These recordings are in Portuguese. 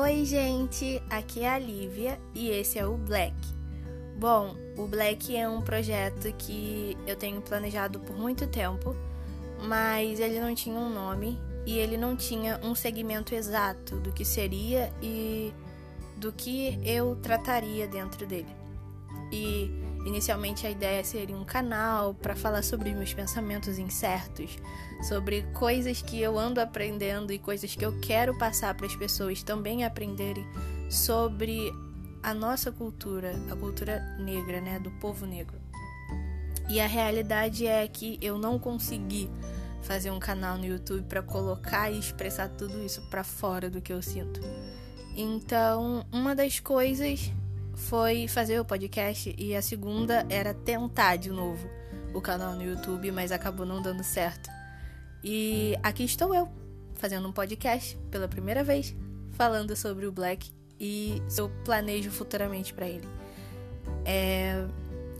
Oi, gente, aqui é a Lívia e esse é o Black. Bom, o Black é um projeto que eu tenho planejado por muito tempo, mas ele não tinha um nome e ele não tinha um segmento exato do que seria e do que eu trataria dentro dele. E inicialmente a ideia seria um canal para falar sobre meus pensamentos incertos, sobre coisas que eu ando aprendendo e coisas que eu quero passar para as pessoas também aprenderem sobre a nossa cultura, a cultura negra, né, do povo negro. E a realidade é que eu não consegui fazer um canal no YouTube para colocar e expressar tudo isso para fora do que eu sinto. Então, uma das coisas foi fazer o podcast e a segunda era tentar de novo o canal no YouTube, mas acabou não dando certo. E aqui estou eu, fazendo um podcast pela primeira vez, falando sobre o Black e seu planejo futuramente para ele. É,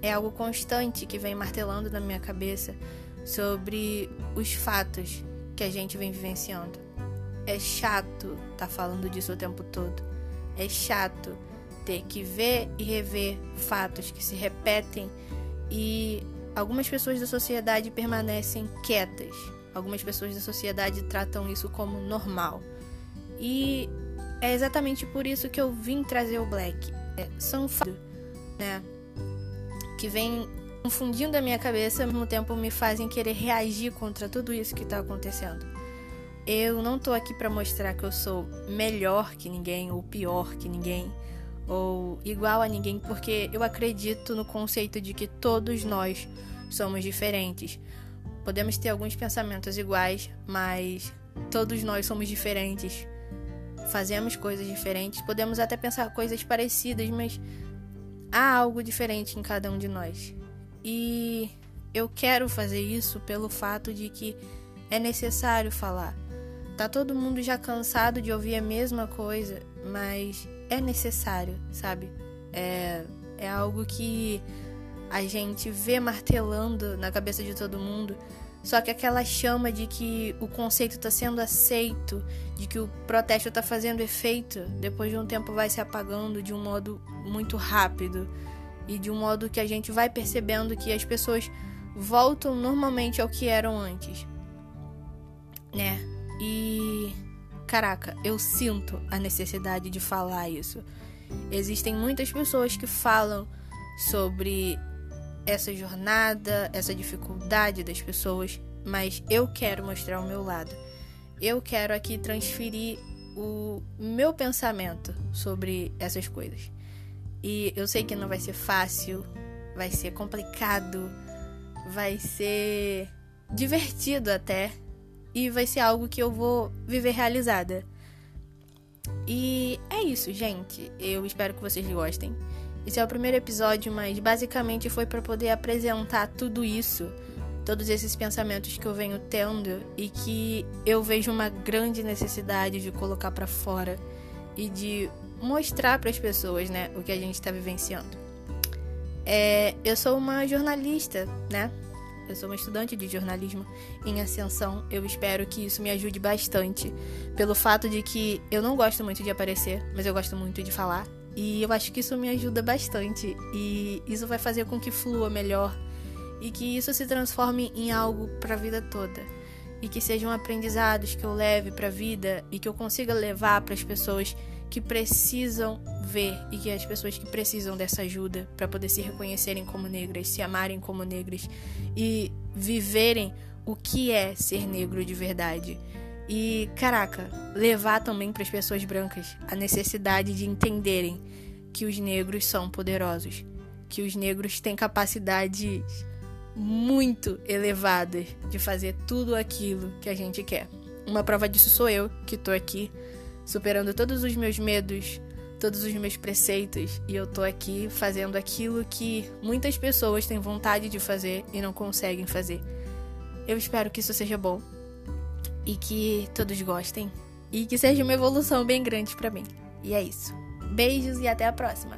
é algo constante que vem martelando na minha cabeça sobre os fatos que a gente vem vivenciando. É chato tá falando disso o tempo todo. É chato ter que ver e rever fatos que se repetem e algumas pessoas da sociedade permanecem quietas. Algumas pessoas da sociedade tratam isso como normal. E é exatamente por isso que eu vim trazer o Black. É, são fatos, né? Que vem confundindo a minha cabeça, ao mesmo tempo me fazem querer reagir contra tudo isso que está acontecendo. Eu não tô aqui para mostrar que eu sou melhor que ninguém ou pior que ninguém ou igual a ninguém, porque eu acredito no conceito de que todos nós somos diferentes. Podemos ter alguns pensamentos iguais, mas todos nós somos diferentes. Fazemos coisas diferentes, podemos até pensar coisas parecidas, mas há algo diferente em cada um de nós. E eu quero fazer isso pelo fato de que é necessário falar. Tá todo mundo já cansado de ouvir a mesma coisa, mas é necessário, sabe? É, é algo que a gente vê martelando na cabeça de todo mundo. Só que aquela chama de que o conceito está sendo aceito, de que o protesto está fazendo efeito, depois de um tempo vai se apagando de um modo muito rápido e de um modo que a gente vai percebendo que as pessoas voltam normalmente ao que eram antes, né? E caraca, eu sinto a necessidade de falar isso. Existem muitas pessoas que falam sobre essa jornada, essa dificuldade das pessoas, mas eu quero mostrar o meu lado. Eu quero aqui transferir o meu pensamento sobre essas coisas. E eu sei que não vai ser fácil, vai ser complicado, vai ser divertido até, e vai ser algo que eu vou viver realizada. E é isso, gente. Eu espero que vocês gostem. Esse é o primeiro episódio, mas basicamente foi para poder apresentar tudo isso, todos esses pensamentos que eu venho tendo e que eu vejo uma grande necessidade de colocar para fora e de mostrar para as pessoas, né, o que a gente está vivenciando. É, eu sou uma jornalista, né? Eu sou uma estudante de jornalismo em ascensão. Eu espero que isso me ajude bastante, pelo fato de que eu não gosto muito de aparecer, mas eu gosto muito de falar. E eu acho que isso me ajuda bastante e isso vai fazer com que flua melhor e que isso se transforme em algo para a vida toda e que sejam aprendizados que eu leve para a vida e que eu consiga levar para as pessoas que precisam ver e que as pessoas que precisam dessa ajuda para poder se reconhecerem como negras, se amarem como negras e viverem o que é ser negro de verdade. E caraca, levar também para as pessoas brancas a necessidade de entenderem que os negros são poderosos, que os negros têm capacidades muito elevadas de fazer tudo aquilo que a gente quer. Uma prova disso sou eu, que tô aqui superando todos os meus medos, todos os meus preceitos, e eu tô aqui fazendo aquilo que muitas pessoas têm vontade de fazer e não conseguem fazer. Eu espero que isso seja bom e que todos gostem e que seja uma evolução bem grande para mim. E é isso. Beijos e até a próxima.